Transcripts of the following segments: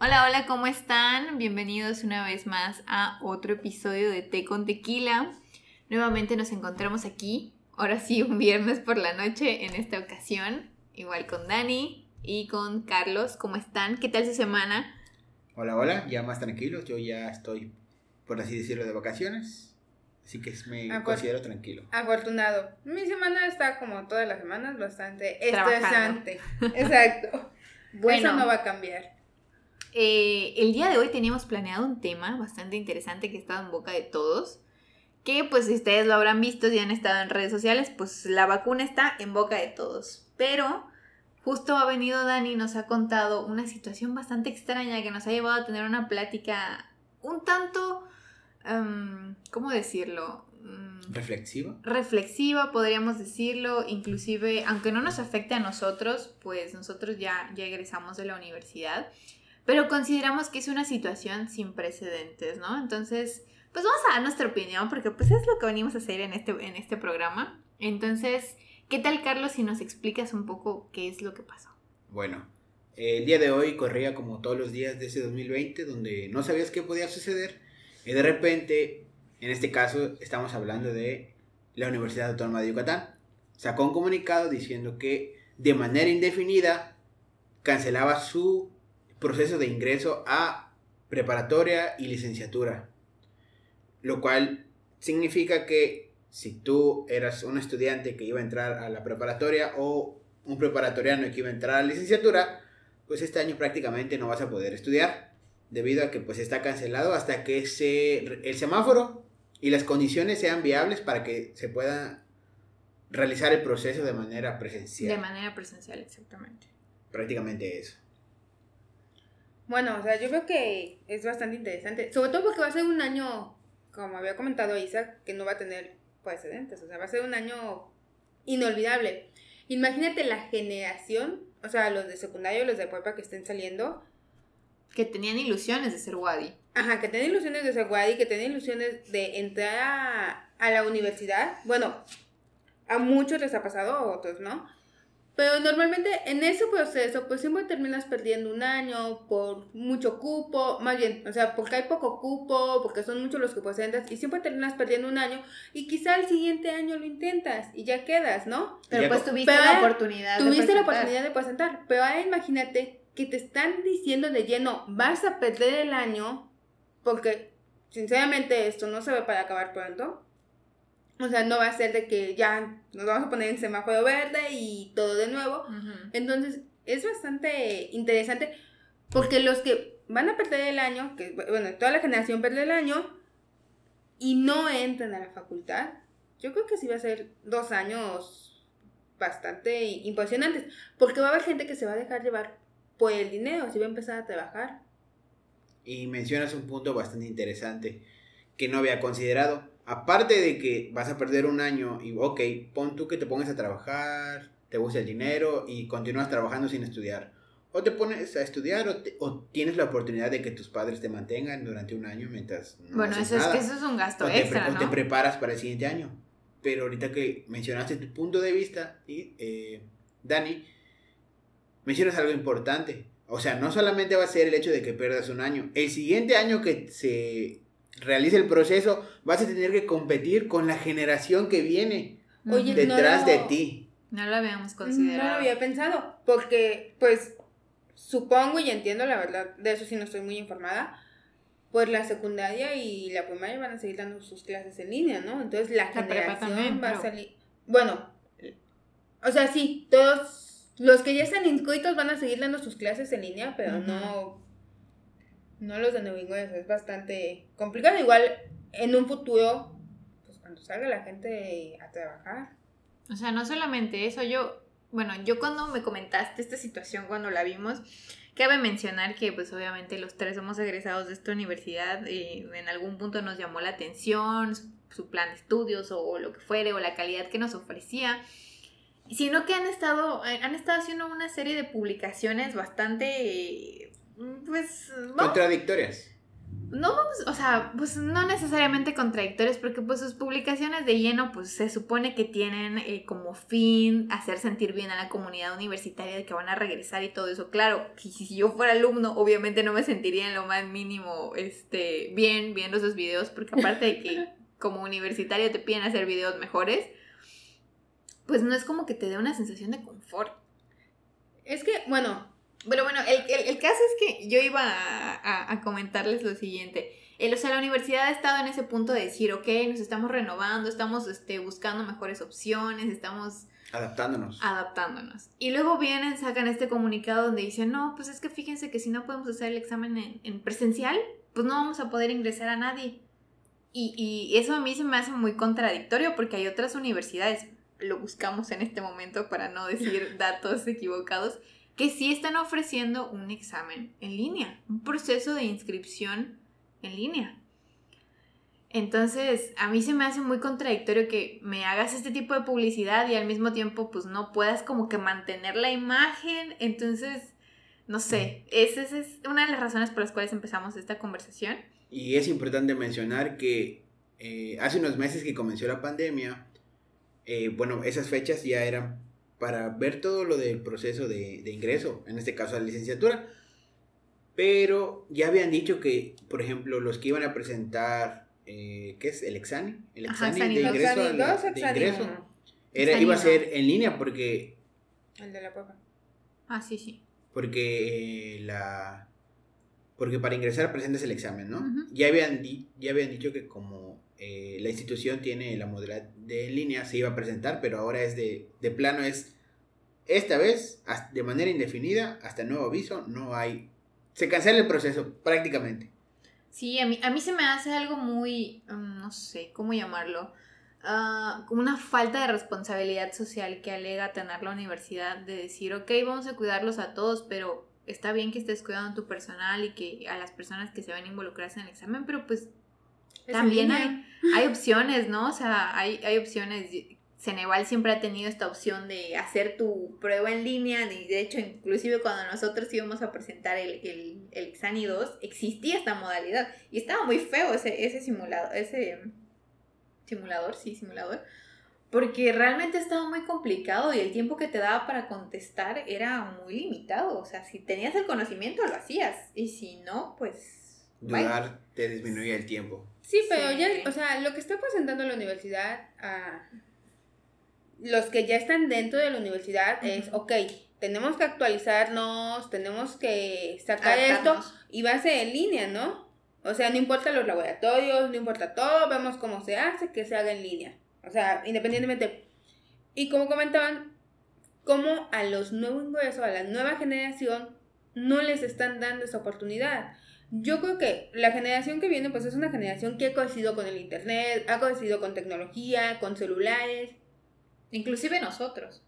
Hola, hola, ¿cómo están? Bienvenidos una vez más a otro episodio de Té con Tequila. Nuevamente nos encontramos aquí, ahora sí, un viernes por la noche en esta ocasión, igual con Dani y con Carlos. ¿Cómo están? ¿Qué tal su semana? Hola, hola, ya más tranquilos, yo ya estoy, por así decirlo, de vacaciones, así que me considero tranquilo. Afortunado. Mi semana está como todas las semanas bastante estresante. Exacto. Bueno. Eso no va a cambiar. Eh, el día de hoy teníamos planeado un tema bastante interesante que estaba en boca de todos. Que pues si ustedes lo habrán visto y han estado en redes sociales, pues la vacuna está en boca de todos. Pero justo ha venido Dani y nos ha contado una situación bastante extraña que nos ha llevado a tener una plática un tanto, em, ¿cómo decirlo? Mm, ¿Reflexivo? reflexiva, podríamos decirlo, inclusive, aunque no nos afecte a nosotros, pues nosotros ya, ya egresamos de la universidad, pero consideramos que es una situación sin precedentes, ¿no? Entonces, pues vamos a dar nuestra opinión, porque pues es lo que venimos a hacer en este, en este programa. Entonces, ¿qué tal, Carlos, si nos explicas un poco qué es lo que pasó? Bueno, el día de hoy corría como todos los días de ese 2020, donde no sabías qué podía suceder, y de repente, en este caso, estamos hablando de la Universidad Autónoma de Yucatán. Sacó un comunicado diciendo que de manera indefinida cancelaba su proceso de ingreso a preparatoria y licenciatura. Lo cual significa que si tú eras un estudiante que iba a entrar a la preparatoria o un preparatoriano que iba a entrar a la licenciatura, pues este año prácticamente no vas a poder estudiar debido a que pues está cancelado hasta que se, el semáforo y las condiciones sean viables para que se pueda realizar el proceso de manera presencial. De manera presencial, exactamente. prácticamente eso. Bueno, o sea, yo creo que es bastante interesante. Sobre todo porque va a ser un año, como había comentado Isaac, que no va a tener precedentes. O sea, va a ser un año inolvidable. Imagínate la generación, o sea, los de secundario, los de prepa que estén saliendo, Que tenían ilusiones de ser Wadi. Ajá, que tienen ilusiones de ser Wadi, que tienen ilusiones de entrar a, a la universidad. Bueno, a muchos les ha pasado, a otros no. Pero normalmente en ese proceso, pues siempre terminas perdiendo un año por mucho cupo, más bien, o sea, porque hay poco cupo, porque son muchos los que presentas, y siempre terminas perdiendo un año, y quizá el siguiente año lo intentas y ya quedas, ¿no? Pero Ya pues tuviste Pero la oportunidad. de Tuviste la oportunidad de presentar, pero ahora imagínate que te están diciendo de lleno, vas a perder el año, porque sinceramente esto no se ve para acabar pronto. O sea, no va a ser de que ya nos vamos a poner en semáforo verde y todo de nuevo. Entonces, es bastante interesante porque los que van a perder el año, que bueno, toda la generación pierde el año y no entran a la facultad, yo creo que sí va a ser dos años bastante impresionantes, porque va a haber gente que se va a dejar llevar por el dinero, si va a empezar a trabajar. Y mencionas un punto bastante interesante que no había considerado. Aparte de que vas a perder un año y, ok, pon tú que te pongas a trabajar, te gusta el dinero y continúas trabajando sin estudiar. O te pones a estudiar o, te- o tienes la oportunidad de que tus padres te mantengan durante un año mientras no Bueno, haces eso es nada. que eso es un gasto o, te, extra, o te preparas para el siguiente año. Pero ahorita que mencionaste tu punto de vista, y, eh, Dani, mencionas algo importante. O sea, no solamente va a ser el hecho de que pierdas un año. El siguiente año que se realice el proceso, vas a tener que competir con la generación que viene Oye, Ujú. no detrás de lo- ti. No lo habíamos No considerado. lo había pensado, porque pues supongo y entiendo la verdad, de eso sí no estoy muy informada, pues la secundaria y la primaria van a seguir dando sus clases en línea, ¿no? Entonces la, generación también, va a salir... Bueno, o sea, sí, todos los que ya están inscritos van a seguir dando sus clases en línea, pero no, no los Inglés, es bastante complicado. Igual en un futuro, pues cuando salga la gente a trabajar. O sea, no solamente eso, yo, bueno, yo cuando me comentaste esta situación, cuando la vimos, cabe mencionar que pues obviamente los tres somos egresados de esta universidad y en algún punto nos llamó la atención su, plan de estudios o, lo que fuere o la calidad que nos ofrecía. Sino que han estado, han estado haciendo una serie de publicaciones bastante, pues, vamos Contradictorias. no vamos, o sea, pues no necesariamente contradictorios, porque pues sus publicaciones de lleno, pues se supone que tienen eh, como fin hacer sentir bien a la comunidad universitaria de que van a regresar y todo eso. Claro, si, si yo fuera alumno, obviamente no me sentiría en lo más mínimo, este, bien viendo esos videos, porque aparte de que como universitario te piden hacer videos mejores, pues no es como que te dé una sensación de confort. Es que, bueno, Pero bueno, el, el- el caso es que yo iba a, a- a comentarles lo siguiente. El, o sea, la universidad ha estado en ese punto de decir, ok, nos estamos renovando, estamos este, buscando mejores opciones, estamos Adaptándonos. adaptándonos. Y luego vienen, sacan este comunicado donde dicen, no, pues es que fíjense que si no podemos hacer el examen en, en presencial, pues no vamos a poder ingresar a nadie. Y, y eso a mí se me hace muy contradictorio porque hay otras universidades, lo buscamos en este momento para no decir datos equivocados, que sí están ofreciendo un examen en línea, un proceso de inscripción en línea. Entonces, a mí se me hace muy contradictorio que me hagas este tipo de publicidad y al mismo tiempo pues no puedas como que mantener la imagen. Entonces, no sé, esa es- una de las razones por las cuales empezamos esta conversación. Y es importante mencionar que eh, hace unos meses que comenzó la pandemia, eh, bueno, esas fechas ya eran para ver todo lo del proceso de, de ingreso, en este caso a la licenciatura. Pero ya habían dicho que, por ejemplo, los que iban a presentar, eh, ¿qué es? El examen. El Ajá, examen de Exani dos. ingreso. a la- de ingreso era, iba a ser en línea porque El de la papa. Ah, sí, sí. porque eh, la porque para ingresar presentas el examen, ¿no? Ya habían di- ya habían dicho que como eh, la institución tiene la modalidad de en línea se iba a presentar, pero ahora es de, de plano es esta vez de manera indefinida hasta nuevo aviso no hay se cancela el proceso prácticamente. Sí, a mí, a mí se me hace algo muy, mm, no sé, ¿cómo llamarlo? Ah, como una falta de responsabilidad social que alega tener la universidad de decir, ok, vamos a cuidarlos a todos, pero está bien que estés cuidando a tu personal y que a las personas que se van a involucrarse en el examen, pero pues también hay, hay opciones, ¿no? O sea, hay, hay opciones. Ceneval siempre ha tenido esta opción de hacer tu prueba en línea. Y de hecho, inclusive cuando nosotros íbamos a presentar el, el, el Exani 2, existía esta modalidad. Y estaba muy feo ese, ese simulador, ese simulador, sí, simulador. Porque realmente estaba muy complicado y el tiempo que te daba para contestar era muy limitado. O sea, si tenías el conocimiento, lo hacías. Y si no, pues... bye. Dudar te disminuye el tiempo. Sí, pero Sí. ya, o sea, lo que está presentando la universidad a los que ya están dentro de la universidad es, ok, tenemos que actualizarnos, tenemos que sacar esto y va a ser en línea, ¿no? O sea, no importa los laboratorios, no importa todo, vemos cómo se hace, que se haga en línea. O sea, independientemente. Y como comentaban, como a los nuevos ingresos, a la nueva generación, no les están dando esa oportunidad. Yo creo que la generación que viene, pues es una generación que ha coincidido con el internet, ha coincidido con tecnología, con celulares. Inclusive nosotros.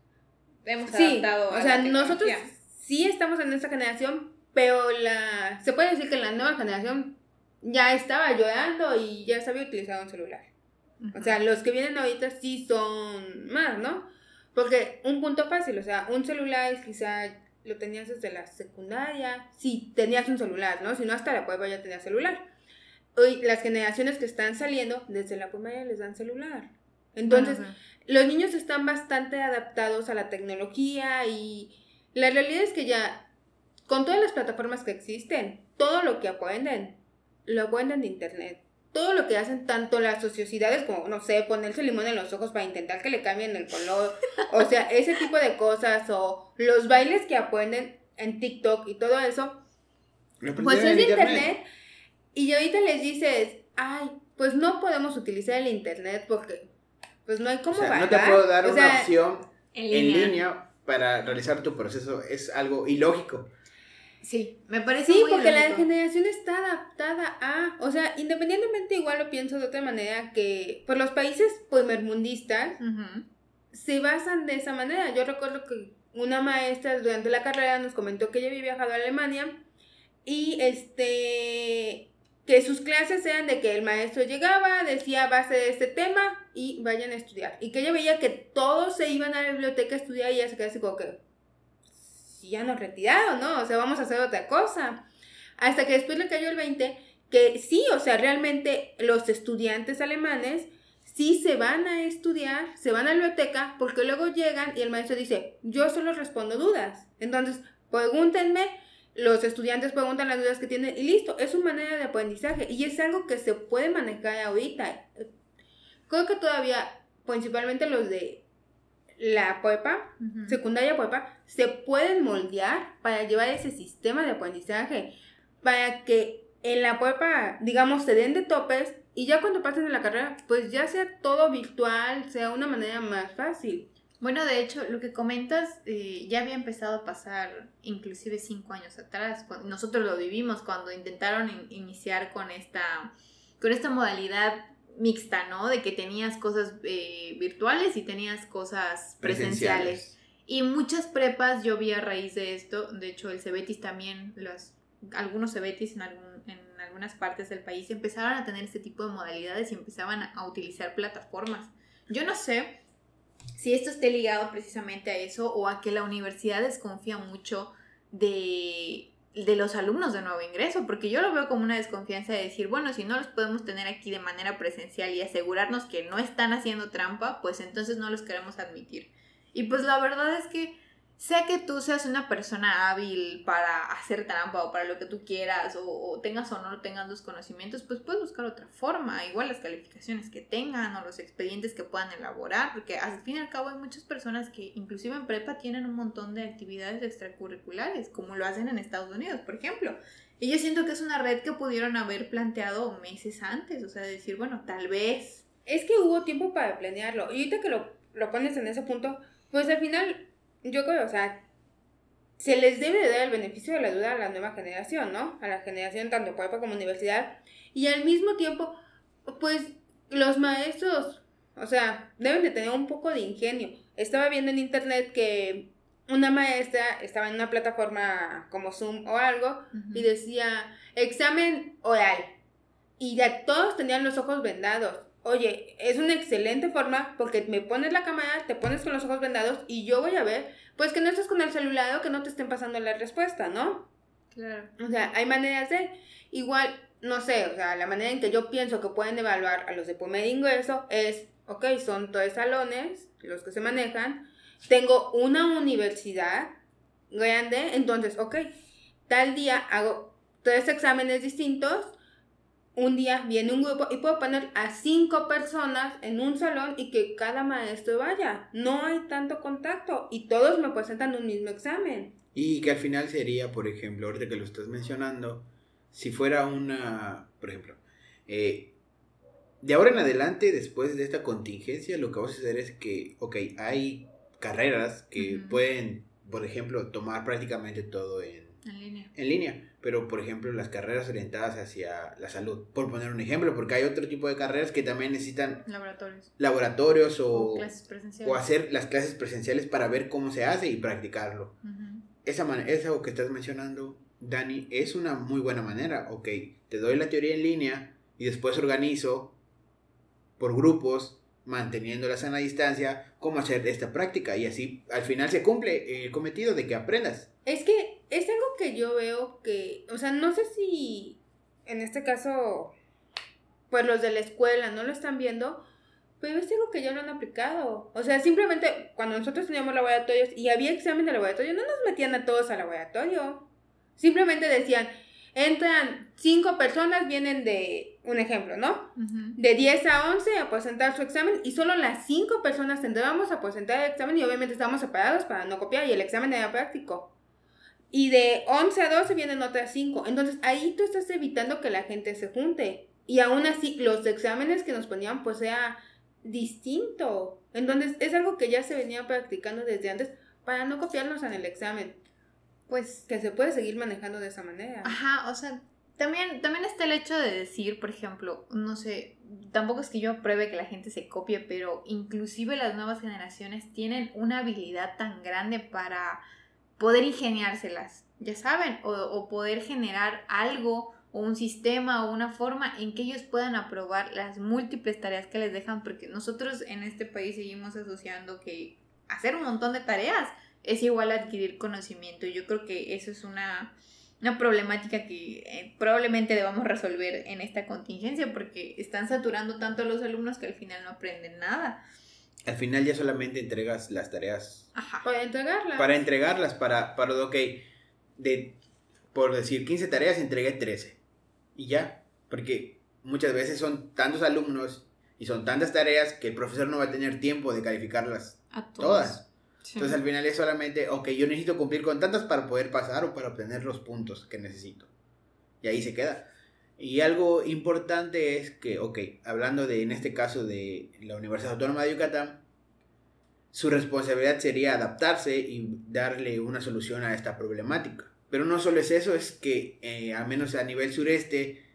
Hemos Sí, adaptado a o sea, la nosotros sí estamos en esta generación, pero la se puede decir que la nueva generación ya estaba llorando y ya sabía utilizar un celular. O sea, los que vienen ahorita sí son más, ¿no? Porque un punto fácil, o sea, un celular quizá lo tenías desde la secundaria, si tenías un celular, ¿no? Si no, hasta la prueba ya tenías celular. Hoy las generaciones que están saliendo, desde la primaria les dan celular. Entonces, los niños están bastante adaptados a la tecnología y la realidad es que ya con todas las plataformas que existen, todo lo que aprenden, lo aprenden de internet. Todo lo que hacen tanto las sociedades como, no sé, ponerse limón en los ojos para intentar que le cambien el color, o sea, ese tipo de cosas, o los bailes que aprenden en TikTok y todo eso, pues es de en internet. Y ahorita les dices, ay, pues no podemos utilizar el internet porque pues no hay O cómo sea, no te puedo dar O una sea, opción en línea para realizar tu proceso. Es algo ilógico. Sí, me parece Sí, muy porque la generación está adaptada a, o sea, independientemente igual lo pienso de otra manera que por los países primermundistas Ujú. se basan de esa manera. Yo recuerdo que una maestra durante la carrera nos comentó que ella había viajado a Alemania y este que sus clases eran de que el maestro llegaba, decía base de este tema y vayan a estudiar. Y que ella veía que todos se iban a la biblioteca a estudiar y ella se quedaba así como que ya nos retiraron, ¿no? O sea, vamos a hacer otra cosa. Hasta que después le cayó el 20 que sí, o sea, realmente los estudiantes alemanes sí se van a estudiar, se van a la biblioteca, porque luego llegan y el maestro dice, yo solo respondo dudas. Entonces, pregúntenme, los estudiantes preguntan las dudas que tienen y listo, es su manera de aprendizaje y es algo que se puede manejar ahorita. Creo que todavía, principalmente los de la prepa, secundaria prepa, se pueden moldear para llevar ese sistema de aprendizaje, para que en la prepa, digamos, se den de topes y ya cuando pasen en la carrera, pues ya sea todo virtual, sea una manera más fácil. Bueno, de hecho, lo que comentas eh, ya había empezado a pasar inclusive cinco años atrás. nosotros lo vivimos cuando intentaron iniciar con esta, con esta modalidad mixta, ¿no? De que tenías cosas eh, virtuales y tenías cosas presenciales. Y muchas prepas yo vi a raíz de esto, de hecho el Cebetis también, los, algunos Cebetis en, en algunas partes del país empezaron a tener este tipo de modalidades y empezaban a utilizar plataformas. Yo no sé si esto esté ligado precisamente a eso o a que la universidad desconfía mucho de, de los alumnos de nuevo ingreso, porque yo lo veo como una desconfianza de decir, bueno, si no los podemos tener aquí de manera presencial y asegurarnos que no están haciendo trampa, pues entonces no los queremos admitir. Y pues la verdad es que sea que tú seas una persona hábil para hacer trampa o para lo que tú quieras, o, tengas o no tengas los conocimientos, pues puedes buscar otra forma, igual las calificaciones que tengan o los expedientes que puedan elaborar, porque al fin y al cabo hay muchas personas que inclusive en prepa tienen un montón de actividades extracurriculares, como lo hacen en Estados Unidos, por ejemplo. Y yo siento que es una red que pudieron haber planteado meses antes, o sea, decir, bueno, tal vez. Es que hubo tiempo para planearlo, y ahorita que lo, lo pones en ese punto, pues al final yo creo, o sea, se les debe dar el beneficio de la duda a la nueva generación, ¿no? A la generación tanto prepa como universidad. Y al mismo tiempo, pues los maestros, o sea, deben de tener un poco de ingenio. Estaba viendo en internet que una maestra estaba en una plataforma como Zoom o algo y decía examen oral. Y ya todos tenían los ojos vendados. Oye, es una excelente forma porque me pones la cámara, te pones con los ojos vendados y yo voy a ver, pues que no estés con el celular o que no te estén pasando la respuesta, ¿no? Claro. O sea, hay maneras de, igual, no sé, o sea, la manera en que yo pienso que pueden evaluar a los de primer ingreso es, ok, son tres salones, los que se manejan, tengo una universidad grande, entonces, ok, tal día hago tres exámenes distintos, un día viene un grupo y puedo poner a cinco personas en un salón y que cada maestro vaya. No hay tanto contacto y todos me presentan un mismo examen. Y que al final sería, por ejemplo, ahorita que lo estás mencionando, si fuera una, por ejemplo, eh, de ahora en adelante, después de esta contingencia, lo que vamos a hacer es que, ok, hay carreras que pueden, por ejemplo, tomar prácticamente todo en, en línea. En línea pero por ejemplo las carreras orientadas hacia la salud, por poner un ejemplo, porque hay otro tipo de carreras que también necesitan laboratorios, laboratorios o, o, hacer las clases presenciales para ver cómo se hace y practicarlo. Esa manera, eso que estás mencionando, Dani, es una muy buena manera. Ok, te doy la teoría en línea y después organizo por grupos manteniendo la sana distancia, cómo hacer esta práctica y así al final se cumple el cometido de que aprendas. Es que es algo que yo veo que, o sea, no sé si en este caso, pues los de la escuela no lo están viendo, pero es algo que ya lo han aplicado. O sea, simplemente cuando nosotros teníamos laboratorios y había examen de laboratorio, no nos metían a todos al laboratorio. Simplemente decían, entran cinco personas, vienen de, un ejemplo, ¿no? De 10 a 11 a presentar su examen y solo las cinco personas tendríamos a presentar el examen y obviamente estábamos separados para no copiar y el examen era práctico. Y de 11 a 12 vienen otras 5. Entonces ahí tú estás evitando que la gente se junte. Y aún así los exámenes que nos ponían pues sea distinto. Entonces es algo que ya se venía practicando desde antes para no copiarnos en el examen. Pues que se puede seguir manejando de esa manera. Ajá, o sea, también, también está el hecho de decir, por ejemplo, no sé, tampoco es que yo apruebe que la gente se copie, pero inclusive las nuevas generaciones tienen una habilidad tan grande para poder ingeniárselas, ya saben, o, poder generar algo o un sistema o una forma en que ellos puedan aprobar las múltiples tareas que les dejan, porque nosotros en este país seguimos asociando que hacer un montón de tareas es igual a adquirir conocimiento. Yo creo que eso es una una problemática que eh, probablemente debamos resolver en esta contingencia porque están saturando tanto a los alumnos que al final no aprenden nada. Al final ya solamente entregas las tareas. Ajá. Para entregarlas. Para entregarlas, para, para, ok, de, por decir 15 tareas, entregué 13. Y ya, porque muchas veces son tantos alumnos y son tantas tareas que el profesor no va a tener tiempo de calificarlas todas. Entonces al final es solamente, ok, yo necesito cumplir con tantas para poder pasar o para obtener los puntos que necesito. Y ahí se queda. Y algo importante es que, ok, hablando de, en este caso, de la Universidad Autónoma de Yucatán, su responsabilidad sería adaptarse y darle una solución a esta problemática. Pero no solo es eso, es que, eh, al menos a nivel sureste,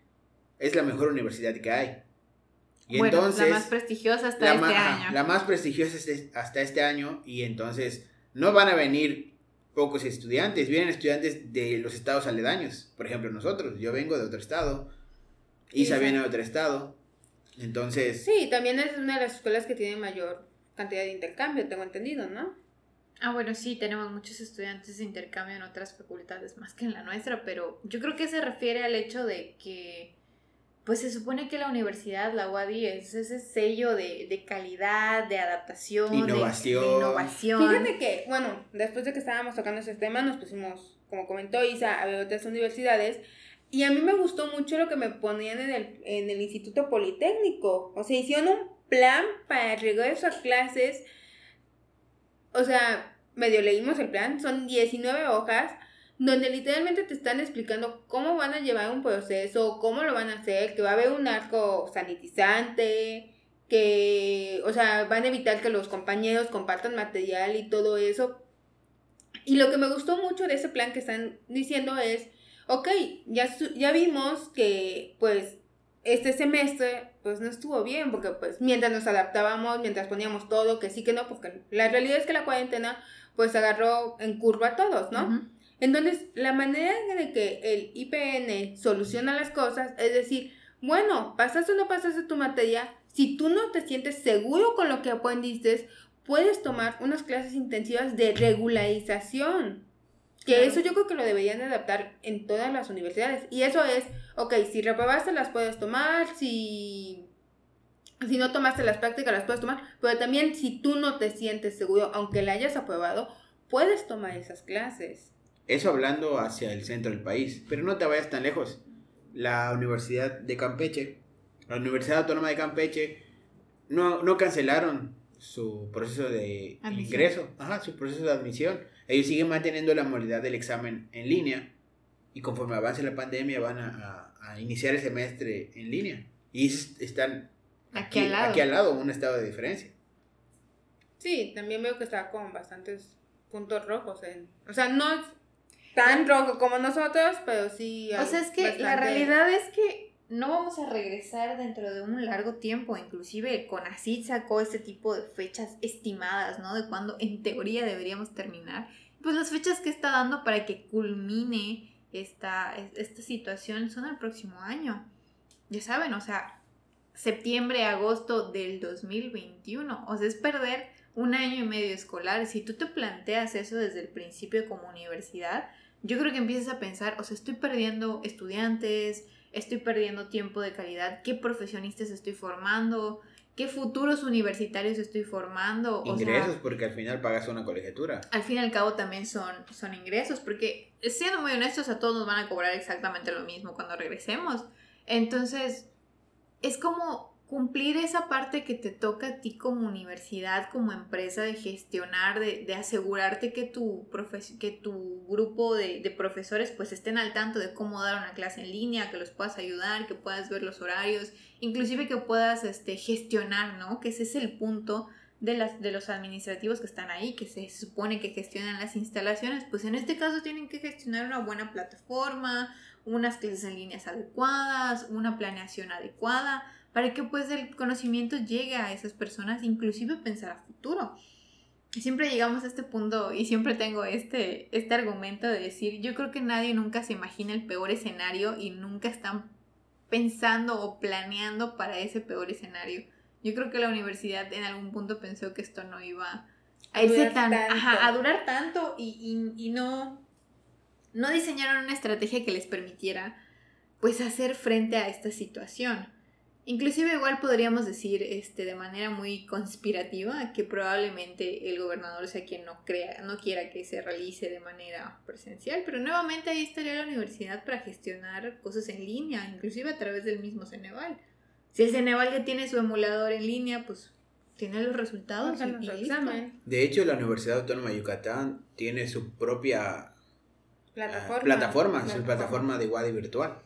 es la mejor universidad que hay. Y entonces, la más prestigiosa hasta este año. La más prestigiosa hasta este año y entonces no van a venir pocos estudiantes, vienen estudiantes de los estados aledaños. Por ejemplo, nosotros, yo vengo de otro estado, Isa viene de otro estado. Entonces... Sí, también es una de las escuelas que tiene mayor cantidad de intercambio, tengo entendido, ¿no? Ah, bueno, sí, tenemos muchos estudiantes de intercambio en otras facultades más que en la nuestra, pero yo creo que se refiere al hecho de que pues se supone que la universidad, la UADI, es ese sello de, calidad, de adaptación, innovación. De, innovación. Fíjate que, bueno, después de que estábamos tocando ese tema, nos pusimos, como comentó Isa, a ver otras universidades. Y a mí me gustó mucho lo que me ponían en el, en el Instituto Politécnico. O sea, hicieron un plan para regreso a clases. O sea, medio leímos el plan, son 19 hojas donde literalmente te están explicando cómo van a llevar un proceso, cómo lo van a hacer, que va a haber un arco sanitizante, que, o sea, van a evitar que los compañeros compartan material y todo eso. Y lo que me gustó mucho de ese plan que están diciendo es, ok, ya, ya vimos que pues este semestre pues no estuvo bien, porque pues mientras nos adaptábamos, mientras poníamos todo, que sí que no, porque la realidad es que la cuarentena pues agarró en curva a todos, ¿no? Entonces, la manera de que el IPN soluciona las cosas es decir, bueno, pasaste o no pasaste tu materia, si tú no te sientes seguro con lo que aprendiste, puedes tomar unas clases intensivas de regularización. Que eso yo creo que lo deberían adaptar en todas las universidades. Y eso es, ok, si reprobaste las puedes tomar, si, si no tomaste las prácticas las puedes tomar, pero también si tú no te sientes seguro, aunque la hayas aprobado, puedes tomar esas clases. Eso hablando hacia el centro del país, pero no te vayas tan lejos. La Universidad de Campeche, la Universidad Autónoma de Campeche, no, no cancelaron su proceso de ingreso, ajá, su proceso de admisión. Ellos siguen manteniendo la modalidad del examen en línea y conforme avance la pandemia van a, a, iniciar el semestre en línea. Y están aquí, al lado. aquí al lado, un estado de diferencia. Sí, también veo que está con bastantes puntos rojos. En, o sea, no tan rojo como nosotros, pero sí. O sea, es que la realidad es que no vamos a regresar dentro de un largo tiempo. Inclusive con CONACYT sacó este tipo de fechas estimadas, ¿no? De cuando en teoría deberíamos terminar. Pues las fechas que está dando para que culmine esta, esta situación son el próximo año. Ya saben, o sea, septiembre, agosto del 2021. O sea, es perder un año y medio escolar. Si tú te planteas eso desde el principio como universidad, yo creo que empiezas a pensar, o sea, estoy perdiendo estudiantes, estoy perdiendo tiempo de calidad, qué profesionistas estoy formando, qué futuros universitarios estoy formando. Ingresos, porque al final pagas una colegiatura. Al fin y al cabo también son, son ingresos, porque siendo muy honestos, a todos nos van a cobrar exactamente lo mismo cuando regresemos. Entonces, es como cumplir esa parte que te toca a ti como universidad, como empresa, de gestionar, de, asegurarte que tu, que tu grupo de, de, profesores pues estén al tanto de cómo dar una clase en línea, que los puedas ayudar, que puedas ver los horarios, inclusive que puedas este, gestionar, ¿no? Que ese es el punto de, las, de los administrativos que están ahí, que se supone que gestionan las instalaciones, pues en este caso tienen que gestionar una buena plataforma, unas clases en líneas adecuadas, una planeación adecuada, para que pues el conocimiento llegue a esas personas, inclusive pensar a futuro. Siempre llegamos a este punto y siempre tengo este, este argumento de decir, yo creo que nadie nunca se imagina el peor escenario y nunca están pensando o planeando para ese peor escenario. Yo creo que la universidad en algún punto pensó que esto no iba a, irse tan, a durar tanto y, y, y no, no diseñaron una estrategia que les permitiera pues hacer frente a esta situación. Inclusive igual podríamos decir este, de manera muy conspirativa que probablemente el gobernador sea quien no crea, no quiera que se realice de manera presencial, pero nuevamente ahí estaría la universidad para gestionar cosas en línea, inclusive a través del mismo Ceneval. Si el Ceneval ya tiene su emulador en línea, pues tiene los resultados. De hecho, la Universidad Autónoma de Yucatán tiene su propia plataforma, plataforma, su plataforma de Wadi virtual.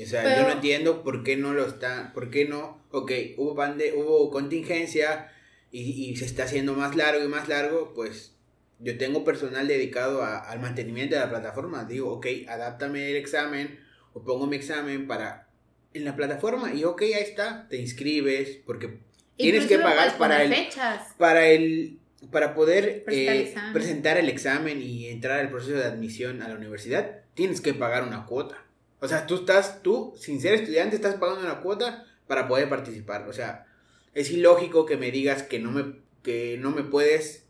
O sea, yo no entiendo por qué no lo está, por qué no, ok, hubo, pande hubo contingencia y, y, se está haciendo más largo y más largo, pues yo tengo personal dedicado a, al mantenimiento de la plataforma. Digo, ok, adáptame el examen o pongo mi examen para en la plataforma y ok, ahí está, te inscribes porque tienes que pagar para el, para el para poder eh, presentar el examen y entrar al proceso de admisión a la universidad, tienes que pagar una cuota. O sea, tú estás, tú, sin ser estudiante, estás pagando una cuota para poder participar. O sea, es ilógico que me digas que no me, que no me puedes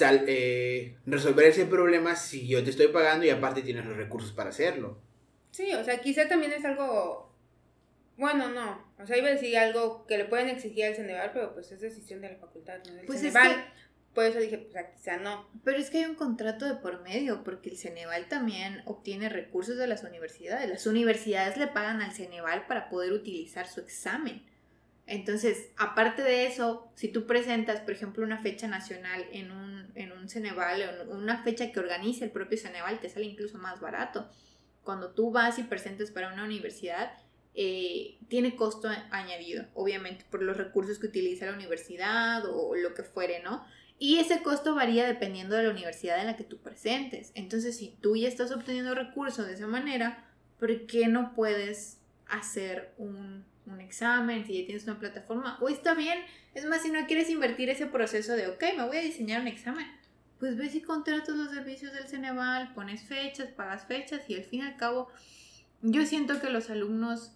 eh, resolver ese problema si yo te estoy pagando y aparte tienes los recursos para hacerlo. Sí, o sea, quizá también es algo... Bueno, no. O sea, iba a decir algo que le pueden exigir al Ceneval, pero pues es decisión de la facultad, ¿no? pues Ceneval. Por eso dije, pues quizá no. Pero es que hay un contrato de por medio, porque el Ceneval también obtiene recursos de las universidades. Las universidades le pagan al Ceneval para poder utilizar su examen. Entonces, aparte de eso, si tú presentas, por ejemplo, una fecha nacional en un, en un Ceneval, una fecha que organice el propio Ceneval, te sale incluso más barato. Cuando tú vas y presentas para una universidad, eh, tiene costo añadido, obviamente, por los recursos que utiliza la universidad o lo que fuere, ¿no? Y ese costo varía dependiendo de la universidad en la que tú presentes. Entonces, si tú ya estás obteniendo recursos de esa manera, ¿por qué no puedes hacer un, examen si ya tienes una plataforma? O está bien, es más, si no quieres invertir ese proceso de, ok, me voy a diseñar un examen, pues ves y contratas los servicios del Ceneval, pones fechas, pagas fechas y al fin y al cabo, yo siento que los alumnos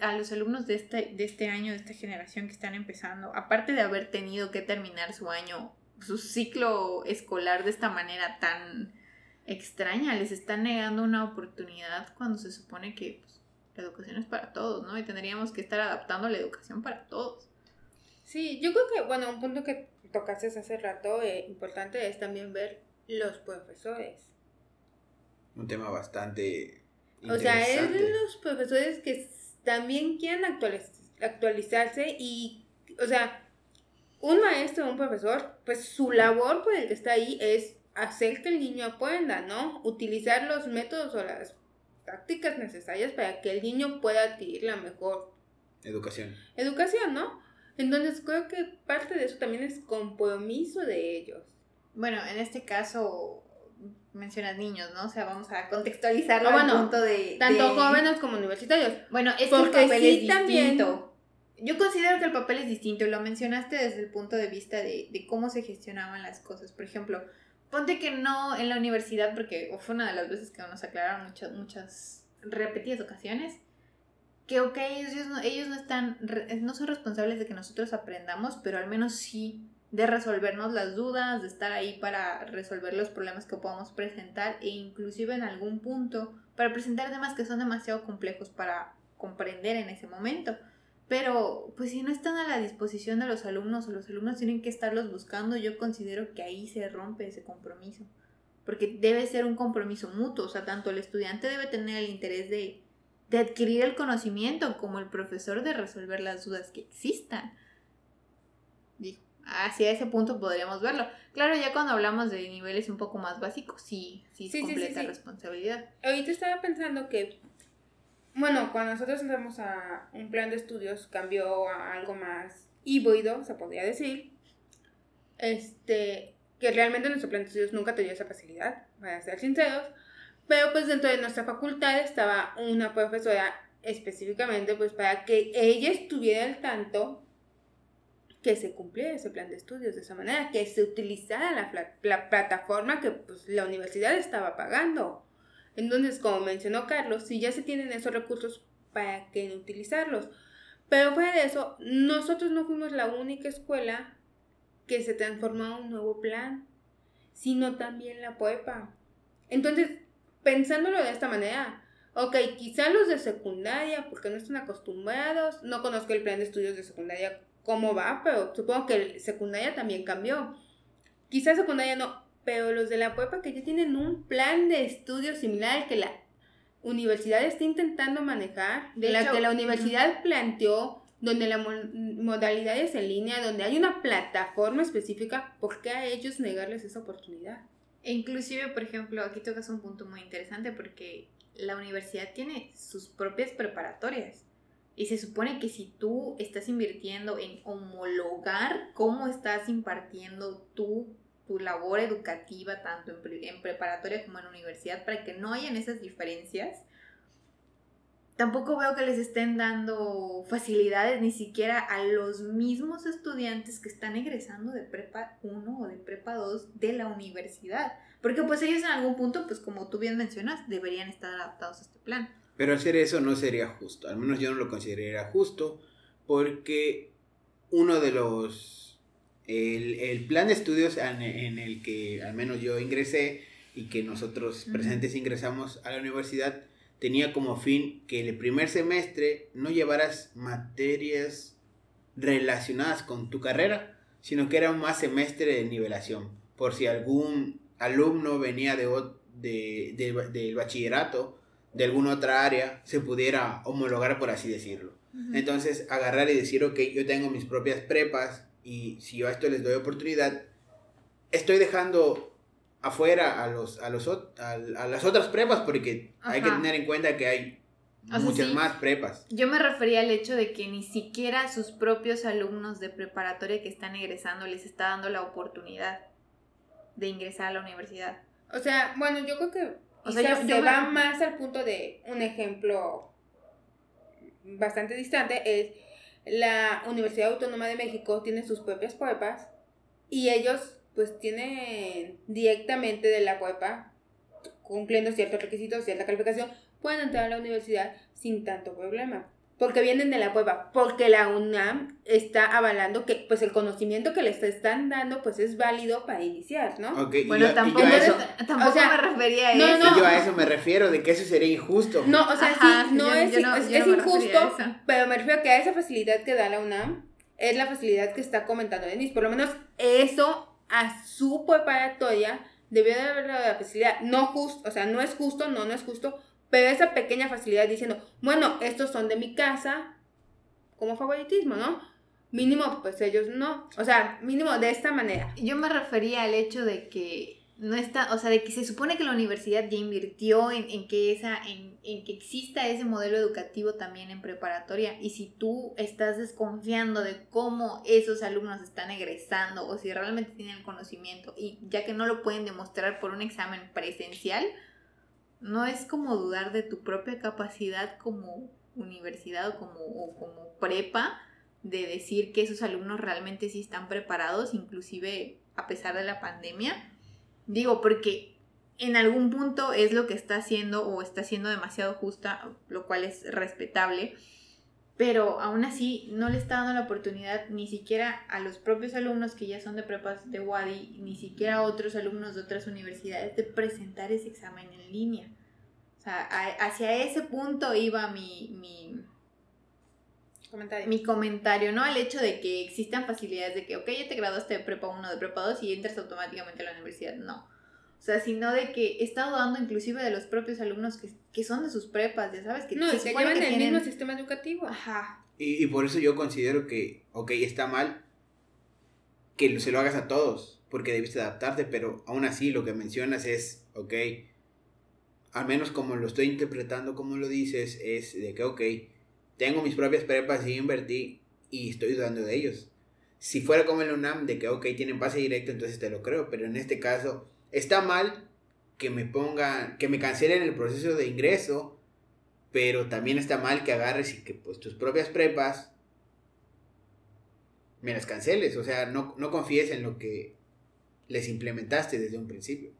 a los alumnos de este, de este año, de esta generación que están empezando, aparte de haber tenido que terminar su año su ciclo escolar de esta manera tan extraña. Les están negando una oportunidad cuando se supone que pues, la educación es para todos, ¿no? Y tendríamos que estar adaptando la educación para todos. Sí, yo creo que, bueno, un punto que tocaste hace rato eh, importante es también ver los profesores. Un tema bastante... O sea, es los profesores que también quieren actualizarse y, o sea, un maestro o un profesor, pues su labor por el que está ahí es hacer que el niño aprenda, ¿no? Utilizar los métodos o las tácticas necesarias para que el niño pueda adquirir la mejor educación. Educación, ¿no? Entonces creo que parte de eso también es compromiso de ellos. Bueno, en este caso mencionas niños, ¿no? O sea, vamos a contextualizarlo ah, al punto de... Tanto jóvenes como universitarios. Bueno, es que el papel es distinto yo considero que el papel es distinto, lo mencionaste desde el punto de vista de, cómo se gestionaban las cosas. Por ejemplo, ponte que no en la universidad, porque fue una de las veces que nos aclararon muchas, muchas repetidas ocasiones, que ok, ellos no, ellos no están, no son responsables de que nosotros aprendamos, pero al menos sí de resolvernos las dudas, de estar ahí para resolver los problemas que podamos presentar e inclusive en algún punto para presentar temas que son demasiado complejos para comprender en ese momento. Pero, pues si no están a la disposición de los alumnos o los alumnos tienen que estarlos buscando, yo considero que ahí se rompe ese compromiso. Porque debe ser un compromiso mutuo, o sea, tanto el estudiante debe tener el interés de, de adquirir el conocimiento como el profesor de resolver las dudas que existan. hacia ese punto podríamos verlo. Claro, ya cuando hablamos de niveles un poco más básicos, sí, sí, sí es completa responsabilidad. Ahorita estaba pensando que bueno, cuando nosotros entramos a un plan de estudios, cambió a algo más híbrido, se podría decir. Este, que realmente nuestro plan de estudios nunca tenía esa facilidad, para ser sinceros. Pero pues dentro de nuestra facultad estaba una profesora específicamente pues para que ella estuviera al tanto que se cumpliera ese plan de estudios de esa manera, que se utilizara la, la plataforma que pues, la universidad estaba pagando. Entonces, como mencionó Carlos, si ya se tienen esos recursos, ¿para qué utilizarlos? Pero fuera de eso, nosotros no fuimos la única escuela que se transformó a un nuevo plan, sino también la PUEPA. Entonces, pensándolo de esta manera, ok, quizá los de secundaria, porque no están acostumbrados, no conozco el plan de estudios de secundaria cómo va, pero supongo que secundaria también cambió. Quizá secundaria no, pero los de la prepa que ya tienen un plan de estudio similar al que la universidad está intentando manejar, de, la que la universidad planteó, donde la modalidad es en línea, donde hay una plataforma específica, ¿por qué a ellos negarles esa oportunidad? E inclusive, por ejemplo, aquí tocas un punto muy interesante porque la universidad tiene sus propias preparatorias. Y se supone que si tú estás invirtiendo en homologar cómo estás impartiendo tu, tu labor educativa, tanto en, en, preparatoria como en universidad, para que no hayan esas diferencias, tampoco veo que les estén dando facilidades ni siquiera a los mismos estudiantes que están egresando de prepa 1 o de prepa 2 de la universidad. Porque pues ellos en algún punto, pues como tú bien mencionas, deberían estar adaptados a este plan. Pero hacer eso no sería justo, al menos yo no lo consideraría justo, porque uno de los... El, plan de estudios en, el que al menos yo ingresé y que nosotros presentes ingresamos a la universidad tenía como fin que el primer semestre no llevaras materias relacionadas con tu carrera, sino que era un más semestre de nivelación. Por si algún alumno venía de, de, del bachillerato, de alguna otra área, se pudiera homologar, por así decirlo. Entonces, agarrar y decir, ok, yo tengo mis propias prepas y si yo a esto les doy oportunidad, estoy dejando afuera a, los, a, los, a, las otras prepas porque hay que tener en cuenta que hay muchas más prepas. Yo me refería al hecho de que ni siquiera sus propios alumnos de preparatoria que están egresando les está dando la oportunidad de ingresar a la universidad. O sea, bueno, yo creo que o sea, se va más al punto de un ejemplo bastante distante, es la Universidad Autónoma de México tiene sus propias prepas y ellos pues tienen directamente de la prepa, cumpliendo ciertos requisitos, cierta calificación, pueden entrar a la universidad sin tanto problema porque vienen de la prueba, porque la UNAM está avalando que pues el conocimiento que les están dando pues es válido para iniciar, ¿no? bueno, tampoco, tampoco me refería a no, eso. No, yo a eso me refiero, de que eso sería injusto. No, o sea, sí, no es, es, injusto, pero me refiero a que a esa facilidad que da la UNAM es la facilidad que está comentando Denise, por lo menos eso a su preparatoria debió de haber dado la facilidad, no justo, o sea, no es justo, no, no es justo, pero esa pequeña facilidad diciendo, bueno, estos son de mi casa, como favoritismo, ¿no? Mínimo, pues ellos no. O sea, mínimo de esta manera. Yo me refería al hecho de que no está, o sea, de que se supone que la universidad ya invirtió en, que esa, en, en, que exista ese modelo educativo también en preparatoria. Y si tú estás desconfiando de cómo esos alumnos están egresando o si realmente tienen conocimiento y ya que no lo pueden demostrar por un examen presencial, no es como dudar de tu propia capacidad como universidad o como, como prepa de decir que esos alumnos realmente sí están preparados, inclusive a pesar de la pandemia. Digo, porque en algún punto es lo que está haciendo o está siendo demasiado justa, lo cual es respetable, pero aún así no le está dando la oportunidad ni siquiera a los propios alumnos que ya son de prepas de Wadi, ni siquiera a otros alumnos de otras universidades de presentar ese examen en línea. O sea, hacia ese punto iba mi, mi, comentario. mi comentario, ¿no? Al hecho de que existan facilidades de que, ok, ya te graduaste de prepa 1, de prepa 2 y entras automáticamente a la universidad. No. O sea, sino de que está dudando inclusive de los propios alumnos que, que son de sus prepas, ya sabes, que no, se, llevan el mismo sistema educativo. Ajá. Y, y, por eso yo considero que, ok, está mal que se lo hagas a todos, porque debiste adaptarte, pero aún así lo que mencionas es, ok, al menos como lo estoy interpretando, como lo dices, es de que, ok, tengo mis propias prepas y invertí y estoy dudando de ellos. Si fuera como el UNAM, de que, ok, tienen pase directo, entonces te lo creo, pero en este caso está mal que me pongan, que me cancelen el proceso de ingreso, pero también está mal que agarres y que pues tus propias prepas me las canceles, o sea, no, no confíes en lo que les implementaste desde un principio.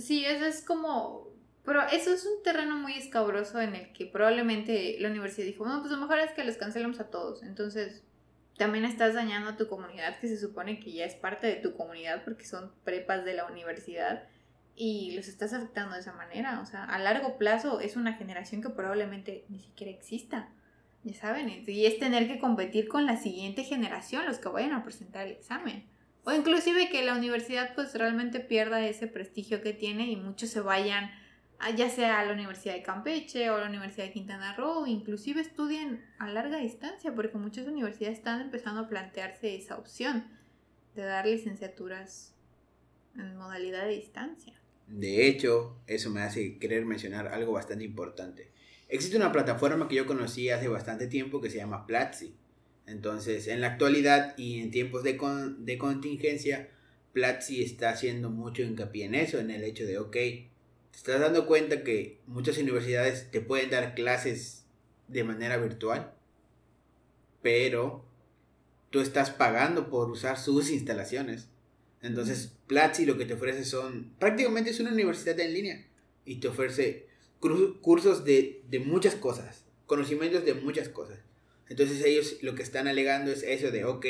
Sí, eso es como, pero eso es un terreno muy escabroso en el que probablemente la universidad dijo, bueno, pues lo mejor es que les cancelemos a todos, entonces también estás dañando a tu comunidad que se supone que ya es parte de tu comunidad porque son prepas de la universidad y los estás afectando de esa manera. O sea, a largo plazo es una generación que probablemente ni siquiera exista. Ya saben, y es tener que competir con la siguiente generación, los que vayan a presentar el examen. O inclusive que la universidad pues realmente pierda ese prestigio que tiene y muchos se vayan ya sea a la Universidad de Campeche o a la Universidad de Quintana Roo, inclusive estudien a larga distancia, porque muchas universidades están empezando a plantearse esa opción de dar licenciaturas en modalidad de distancia. De hecho, eso me hace querer mencionar algo bastante importante. Existe una plataforma que yo conocí hace bastante tiempo que se llama Platzi. Entonces, en la actualidad y en tiempos de, de contingencia, Platzi está haciendo mucho hincapié en eso, en el hecho de, ok, te estás dando cuenta que muchas universidades te pueden dar clases de manera virtual, pero tú estás pagando por usar sus instalaciones. Entonces, Platzi lo que te ofrece son, prácticamente es una universidad en línea y te ofrece cursos de, muchas cosas, conocimientos de muchas cosas. Entonces ellos lo que están alegando es eso de, ok,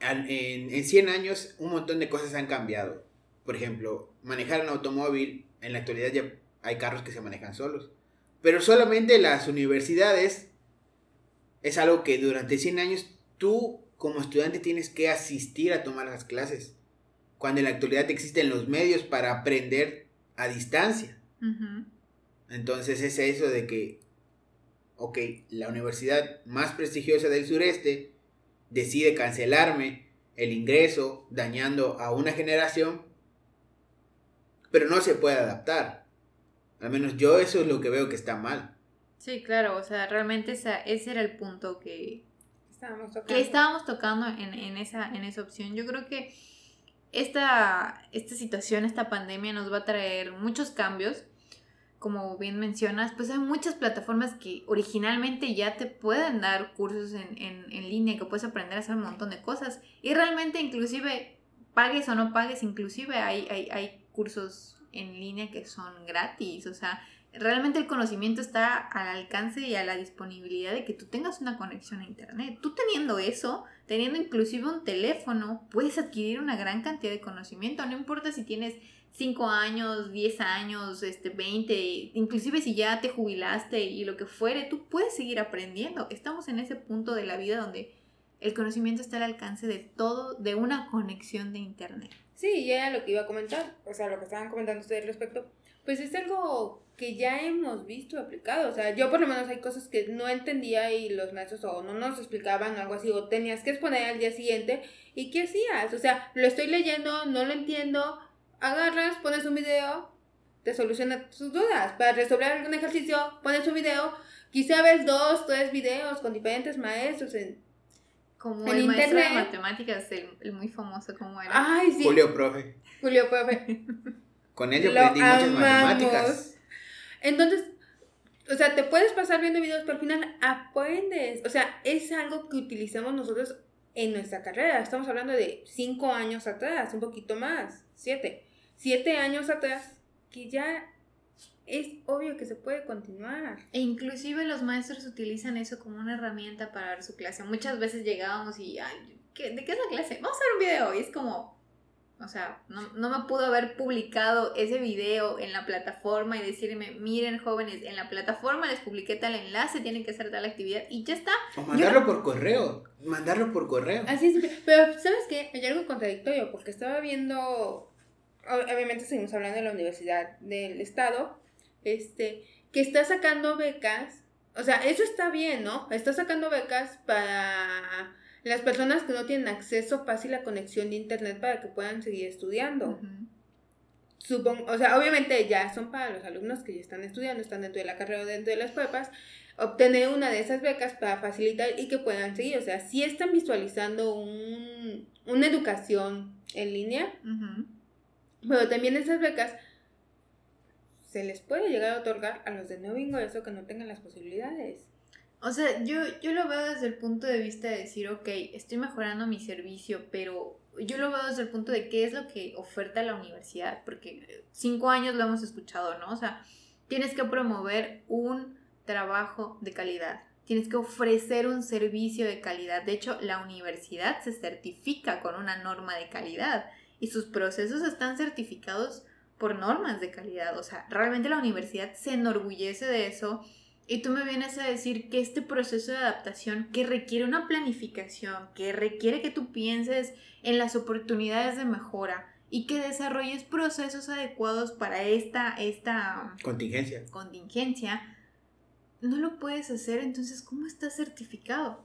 en, en 100 años un montón de cosas han cambiado. Por ejemplo, manejar un automóvil, en la actualidad ya hay carros que se manejan solos. Pero solamente las universidades es algo que durante 100 años tú como estudiante tienes que asistir a tomar las clases. Cuando en la actualidad existen los medios para aprender a distancia. Entonces es eso de que, ok, la universidad más prestigiosa del sureste decide cancelarme el ingreso, dañando a una generación, pero no se puede adaptar. Al menos yo eso es lo que veo que está mal. Sí, claro, o sea, realmente ese era el punto que, estábamos tocando, que estábamos tocando en, esa, en esa opción. Yo creo que esta, esta situación, esta pandemia nos va a traer muchos cambios como bien mencionas, pues hay muchas plataformas que originalmente ya te pueden dar cursos en, en, en, línea, que puedes aprender a hacer un montón de cosas. Y realmente inclusive, pagues o no pagues, inclusive hay, hay, hay cursos en línea que son gratis. O sea, realmente el conocimiento está al alcance y a la disponibilidad de que tú tengas una conexión a internet. Tú teniendo eso, teniendo inclusive un teléfono, puedes adquirir una gran cantidad de conocimiento. No importa si tienes 5 años, 10 años, este, 20, inclusive si ya te jubilaste y lo que fuere, tú puedes seguir aprendiendo. Estamos en ese punto de la vida donde el conocimiento está al alcance de todo, de una conexión de internet. Sí, ya era lo que iba a comentar, o sea, lo que estaban comentando ustedes al respecto, pues es algo que ya hemos visto aplicado, o sea, yo por lo menos hay cosas que no entendía y los maestros o no nos explicaban algo así, o tenías que exponer al día siguiente, ¿y qué hacías? O sea, lo estoy leyendo, no lo entiendo, agarras, pones un video, te soluciona tus dudas. Para resolver algún ejercicio, pones un video. Quizá ves dos, tres videos con diferentes maestros en, como el maestro de matemáticas, el, muy famoso como era. Ay, sí. Julio Profe. Julio Profe. Con él yo aprendí muchas matemáticas. Entonces, o sea, te puedes pasar viendo videos, pero al final aprendes. O sea, es algo que utilizamos nosotros en nuestra carrera. Estamos hablando de cinco años atrás, un poquito más, siete siete años atrás, que ya es obvio que se puede continuar. E inclusive los maestros utilizan eso como una herramienta para dar su clase. Muchas veces llegábamos y, Ay, ¿de qué es la clase? Vamos a ver un video. Y es como, o sea, no, me pudo haber publicado ese video en la plataforma y decirme, miren jóvenes, en la plataforma les publiqué tal enlace, tienen que hacer tal actividad y ya está. O mandarlo por correo, mandarlo por correo. Así es, pero ¿sabes qué? Hay algo contradictorio porque estaba viendo obviamente seguimos hablando de la Universidad del Estado, este, que está sacando becas, o sea, eso está bien, ¿no? Está sacando becas para las personas que no tienen acceso fácil a conexión de internet para que puedan seguir estudiando. Supongo, o sea, obviamente ya son para los alumnos que ya están estudiando, están dentro de la carrera o dentro de las pruebas, obtener una de esas becas para facilitar y que puedan seguir. O sea, si están visualizando un, una educación en línea, pero también esas becas se les puede llegar a otorgar a los de nuevo ingreso que no tengan las posibilidades. O sea, yo, yo lo veo desde el punto de vista de decir, ok, estoy mejorando mi servicio, pero yo lo veo desde el punto de qué es lo que oferta la universidad, porque cinco años lo hemos escuchado, ¿no? O sea, tienes que promover un trabajo de calidad, tienes que ofrecer un servicio de calidad. De hecho, la universidad se certifica con una norma de calidad y sus procesos están certificados por normas de calidad. O sea, realmente la universidad se enorgullece de eso. Y tú me vienes a decir que este proceso de adaptación que requiere una planificación, que requiere que tú pienses en las oportunidades de mejora y que desarrolles procesos adecuados para esta, esta contingencia. contingencia, no lo puedes hacer, entonces ¿cómo estás certificado?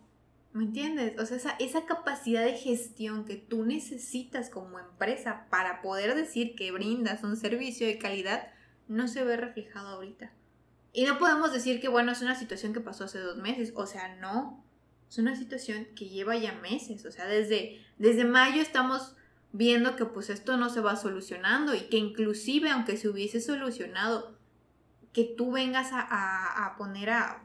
¿Me entiendes? O sea, esa, esa capacidad de gestión que tú necesitas como empresa para poder decir que brindas un servicio de calidad no se ve reflejado ahorita. Y no podemos decir que, bueno, es una situación que pasó hace dos meses. O sea, no. Es una situación que lleva ya meses. O sea, desde, desde mayo estamos viendo que pues esto no se va solucionando y que inclusive aunque se hubiese solucionado, que tú vengas a, a, a poner a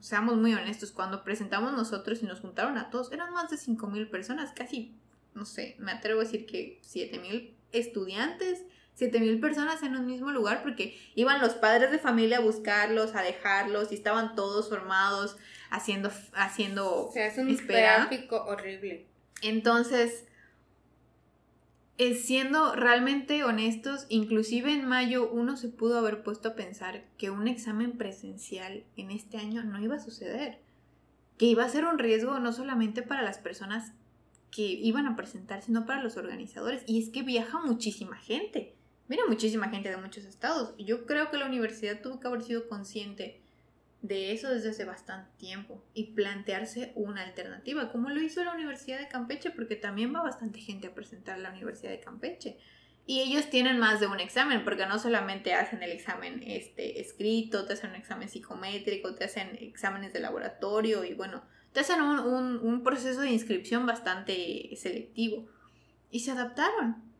seamos muy honestos, cuando presentamos nosotros y nos juntaron a todos, eran más de 5.000 personas, casi, no sé, me atrevo a decir que 7.000 estudiantes, 7.000 personas en un mismo lugar, porque iban los padres de familia a buscarlos, a dejarlos, y estaban todos formados, haciendo, haciendo O sea, es un espera. tráfico horrible. Entonces, eh, siendo realmente honestos, inclusive en mayo uno se pudo haber puesto a pensar que un examen presencial en este año no iba a suceder, que iba a ser un riesgo no solamente para las personas que iban a presentar, sino para los organizadores. Y es que viaja muchísima gente, mira muchísima gente de muchos estados. Yo creo que la universidad tuvo que haber sido consciente de eso desde hace bastante tiempo y plantearse una alternativa, como lo hizo la Universidad de Campeche, porque también va bastante gente a presentar la Universidad de Campeche. Y ellos tienen más de un examen, porque no solamente hacen el examen este, escrito, te hacen un examen psicométrico, te hacen exámenes de laboratorio y bueno, te hacen un, un proceso de inscripción bastante selectivo. Y se adaptaron.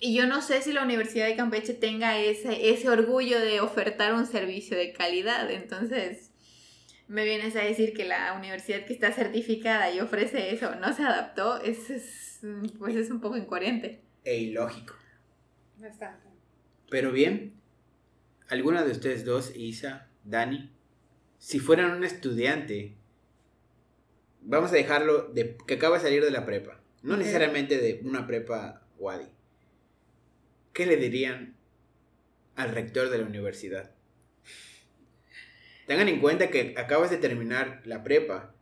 Y yo no sé si la Universidad de Campeche tenga ese, ese orgullo de ofertar un servicio de calidad. Entonces, me vienes a decir que la universidad que está certificada y ofrece eso no se adaptó, es, es, pues es un poco incoherente. E ilógico. Bastante. Pero bien, ¿alguna de ustedes dos, Isa, Dani, si fueran un estudiante, vamos a dejarlo de que acaba de salir de la prepa, no necesariamente de una prepa Wadi, ¿qué le dirían al rector de la universidad? Tengan en cuenta que acabas de terminar la prepa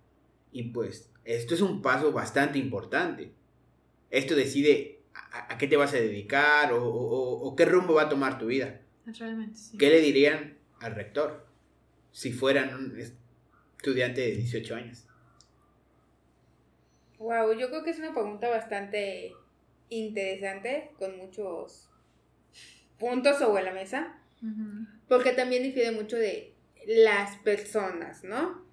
y pues esto es un paso bastante importante. Esto decide a, a qué te vas a dedicar o, o- o qué rumbo va a tomar tu vida. Realmente sí. ¿Qué le dirían al rector si fueran un estudiante de 18 años? Wow, yo creo que es una pregunta bastante interesante, con muchos puntos sobre la mesa, porque también difiere mucho de las personas, ¿no?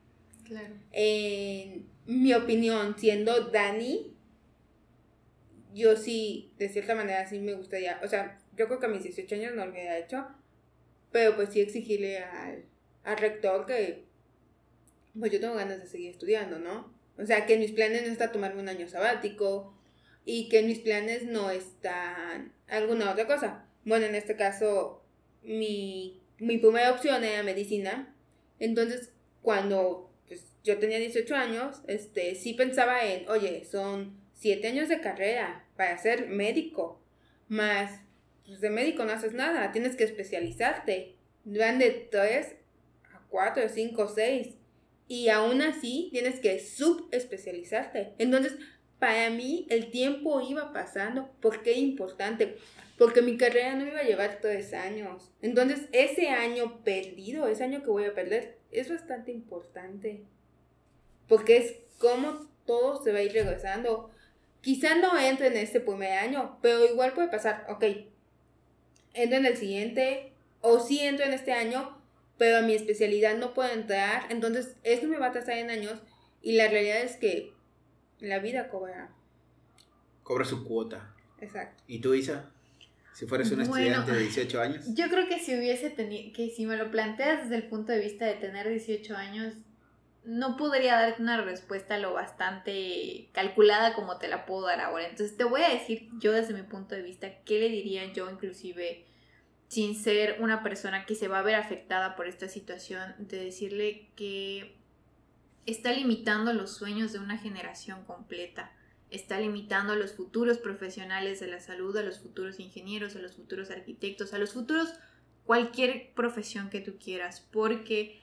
Claro. En mi opinión, siendo Dani, yo sí, de cierta manera, sí me gustaría, o sea, yo creo que a mis 18 años no lo hubiera hecho, pero pues sí exigirle al, al rector que, pues yo tengo ganas de seguir estudiando, ¿no? O sea, que en mis planes no está tomarme un año sabático y que en mis planes no está alguna otra cosa. Bueno, en este caso, mi, mi primera opción era medicina, entonces cuando pues, yo tenía 18 años, este, sí pensaba en, oye, son 7 años de carrera para ser médico, más, pues de médico no haces nada, tienes que especializarte. Van de 3 a 4, 5, 6. Y aún así tienes que subespecializarte. Entonces, para mí el tiempo iba pasando. ¿Por qué importante? Porque mi carrera no me iba a llevar tres años. Entonces, ese año perdido, ese año que voy a perder, es bastante importante. Porque es como todo se va a ir regresando. Quizá no entre en este primer año, pero igual puede pasar, ok, entro en el siguiente, o sí entro en este año, pero a mi especialidad no puedo entrar, entonces esto me va a atrasar en años, y la realidad es que la vida cobra. Cobra su cuota. Exacto. ¿Y tú, Isa? Si fueras un Bueno. estudiante de 18 años. Yo creo que si hubiese tenido, que si me lo planteas desde el punto de vista de tener 18 años, no podría darte una respuesta lo bastante calculada como te la puedo dar ahora. Entonces te voy a decir yo desde mi punto de vista qué le diría yo inclusive sin ser una persona que se va a ver afectada por esta situación, de decirle que está limitando los sueños de una generación completa. Está limitando a los futuros profesionales de la salud, a los futuros ingenieros, a los futuros arquitectos, a los futuros cualquier profesión que tú quieras, porque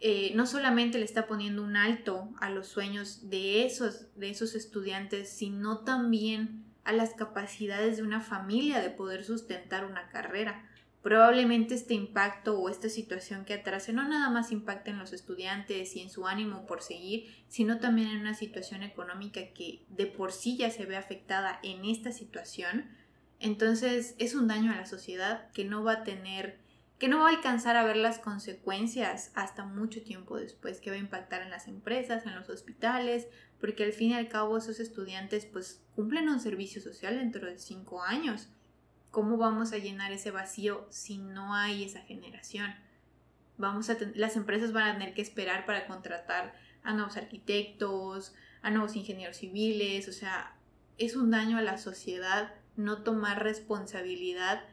eh, no solamente le está poniendo un alto a los sueños de esos, de esos estudiantes, sino también a las capacidades de una familia de poder sustentar una carrera. Probablemente este impacto o esta situación que atrase no nada más impacta en los estudiantes y en su ánimo por seguir, sino también en una situación económica que de por sí ya se ve afectada en esta situación. Entonces es un daño a la sociedad que no va a tener, que no va a alcanzar a ver las consecuencias hasta mucho tiempo después, que va a impactar en las empresas, en los hospitales, porque al fin y al cabo esos estudiantes pues cumplen un servicio social dentro de cinco años ¿Cómo vamos a llenar ese vacío si no hay esa generación? Vamos a las empresas van a tener que esperar para contratar a nuevos arquitectos, a nuevos ingenieros civiles, o sea, es un daño a la sociedad no tomar responsabilidad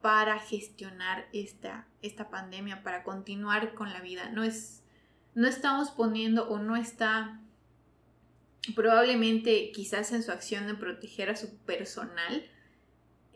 para gestionar esta, esta pandemia, para continuar con la vida. No es, no estamos poniendo o no está probablemente quizás en su acción de proteger a su personal,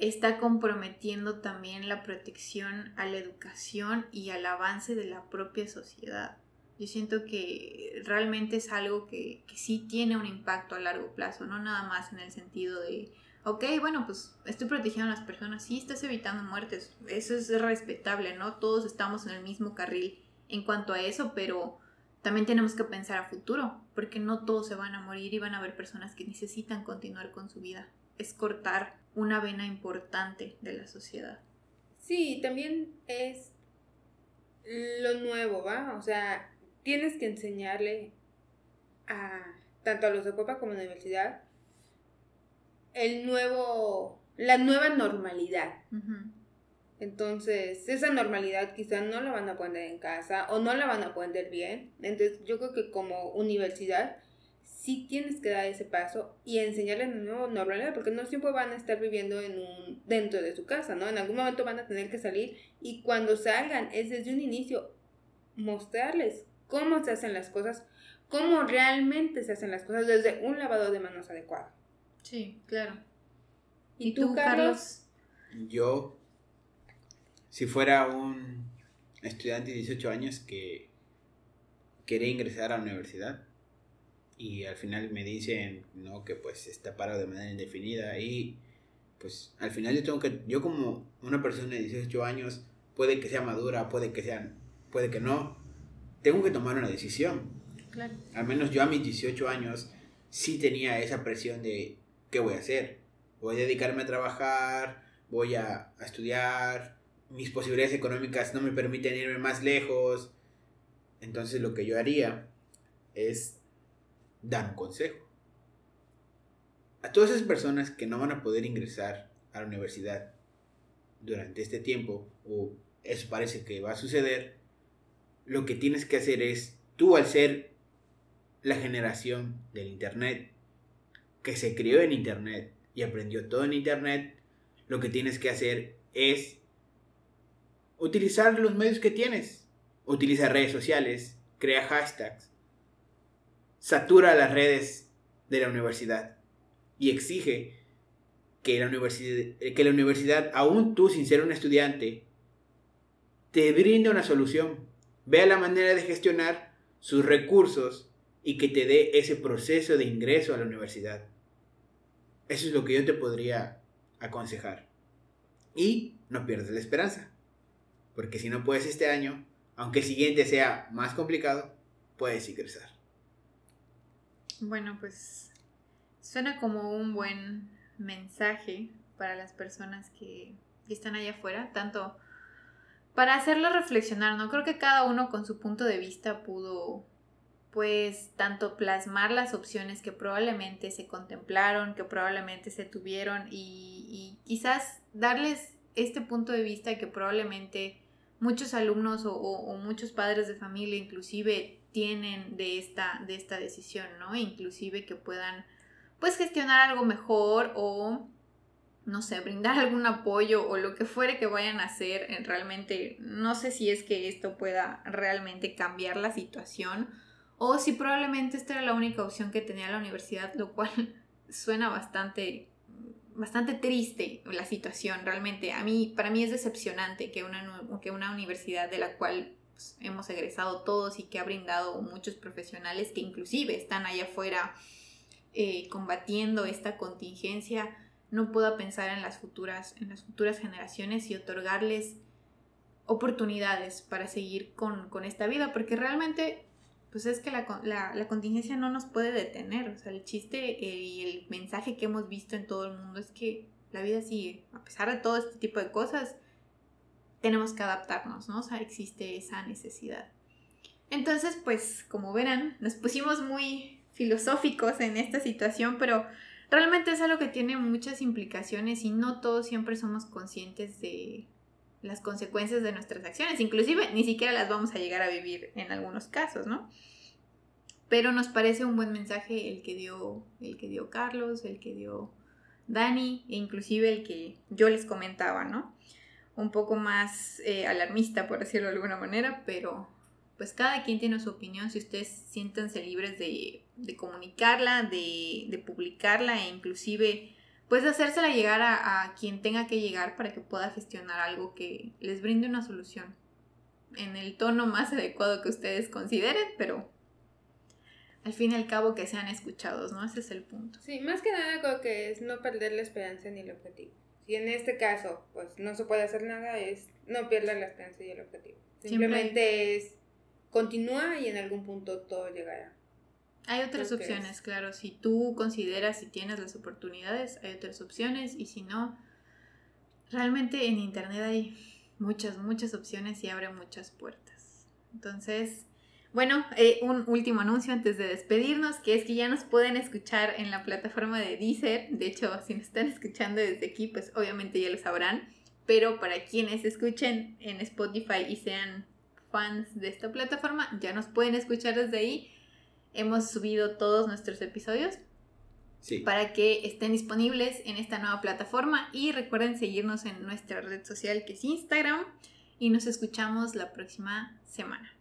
está comprometiendo también la protección a la educación y al avance de la propia sociedad. Yo siento que realmente es algo que, sí tiene un impacto a largo plazo, no nada más en el sentido de, ok, bueno, pues estoy protegiendo a las personas, sí estás evitando muertes, eso es respetable, ¿no? Todos estamos en el mismo carril en cuanto a eso, pero también tenemos que pensar a futuro, porque no todos se van a morir y van a haber personas que necesitan continuar con su vida. Es cortar una vena importante de la sociedad. Sí, también es lo nuevo, ¿va? O sea, tienes que enseñarle a tanto a los de Copa como a la universidad el nuevo, la nueva normalidad. Entonces, esa normalidad quizá no la van a poner en casa o no la van a poner bien. Entonces, yo creo que como universidad sí tienes que dar ese paso y enseñarles una nueva normalidad, porque no siempre van a estar viviendo en un, dentro de su casa, ¿no? En algún momento van a tener que salir y cuando salgan es desde un inicio mostrarles cómo se hacen las cosas, cómo realmente se hacen las cosas desde un lavado de manos adecuado. Sí, claro. ¿Y, tú, Carlos? Yo, si fuera un estudiante de 18 años que quería ingresar a la universidad, y al final me dicen no que pues está parado de manera indefinida y pues al final yo tengo que yo como una persona de 18 años puede que sea madura puede que sea puede que no tengo que tomar una decisión. Claro. al menos yo a mis 18 años sí tenía esa presión de qué voy a hacer voy a dedicarme a trabajar voy a, a estudiar mis posibilidades económicas no me permiten irme más lejos. Entonces lo que yo haría es dar un consejo. A todas esas personas que no van a poder ingresar a la universidad durante este tiempo, o eso parece que va a suceder, lo que tienes que hacer es, tú al ser la generación del Internet, que se crió en Internet y aprendió todo en Internet, lo que tienes que hacer es utilizar los medios que tienes. Utiliza redes sociales, crea hashtags, satura las redes de la universidad y exige que la universidad, que la universidad aún tú sin ser un estudiante, te brinde una solución, vea la manera de gestionar sus recursos y que te dé ese proceso de ingreso a la universidad. Eso es lo que yo te podría aconsejar. Y no pierdas la esperanza, porque si no puedes este año, aunque el siguiente sea más complicado, puedes ingresar. Bueno, pues suena como un buen mensaje para las personas que, están allá afuera, tanto para hacerlo reflexionar, ¿no? Creo que cada uno con su punto de vista pudo, pues, tanto plasmar las opciones que probablemente se contemplaron, que probablemente se tuvieron y, quizás darles este punto de vista que probablemente muchos alumnos o muchos padres de familia inclusive tienen de esta, de esta decisión, ¿no? Inclusive que puedan, pues, gestionar algo mejor o, no sé, brindar algún apoyo o lo que fuere que vayan a hacer. Realmente, no sé si es que esto pueda realmente cambiar la situación o si probablemente esta era la única opción que tenía la universidad, lo cual suena bastante bastante triste la situación realmente. A mí, para mí es decepcionante que una, que una universidad de la cual pues, hemos egresado todos y que ha brindado muchos profesionales que inclusive están allá afuera eh, combatiendo esta contingencia, no pueda pensar en las futuras, en las futuras generaciones y otorgarles oportunidades para seguir con, con esta vida, porque realmente pues es que la, la, contingencia no nos puede detener. O sea, el chiste eh, y el mensaje que hemos visto en todo el mundo es que la vida sigue. A pesar de todo este tipo de cosas, tenemos que adaptarnos, ¿no? O sea, existe esa necesidad. Entonces, pues, como verán, nos pusimos muy filosóficos en esta situación, pero realmente es algo que tiene muchas implicaciones y no todos siempre somos conscientes de las consecuencias de nuestras acciones. Inclusive ni siquiera las vamos a llegar a vivir en algunos casos, ¿no? Pero nos parece un buen mensaje el que dio, el que dio Carlos, el que dio Dani, e inclusive el que yo les comentaba, ¿no? Un poco más eh, alarmista, por decirlo de alguna manera, pero pues cada quien tiene su opinión. Si ustedes siéntanse libres de, de comunicarla, de, de publicarla e inclusive pues hacérsela llegar a, quien tenga que llegar para que pueda gestionar algo que les brinde una solución en el tono más adecuado que ustedes consideren, pero al fin y al cabo que sean escuchados, ¿no? Ese es el punto. Sí, más que nada creo que es no perder la esperanza ni el objetivo. Si en este caso, pues no se puede hacer nada, es no pierda la esperanza y el objetivo. Simplemente es continúa y en algún punto todo llegará. Hay otras opciones, claro. Si tú consideras y tienes las oportunidades, hay otras opciones. Y si no, realmente en Internet hay muchas, muchas opciones y abre muchas puertas. Entonces, bueno, eh, un último anuncio antes de despedirnos, que es que ya nos pueden escuchar en la plataforma de Deezer. De hecho, si nos están escuchando desde aquí, pues obviamente ya lo sabrán. Pero para quienes escuchen en Spotify y sean fans de esta plataforma, ya nos pueden escuchar desde ahí hemos subido todos nuestros episodios para que estén disponibles en esta nueva plataforma y recuerden seguirnos en nuestra red social que es Instagram y nos escuchamos la próxima semana.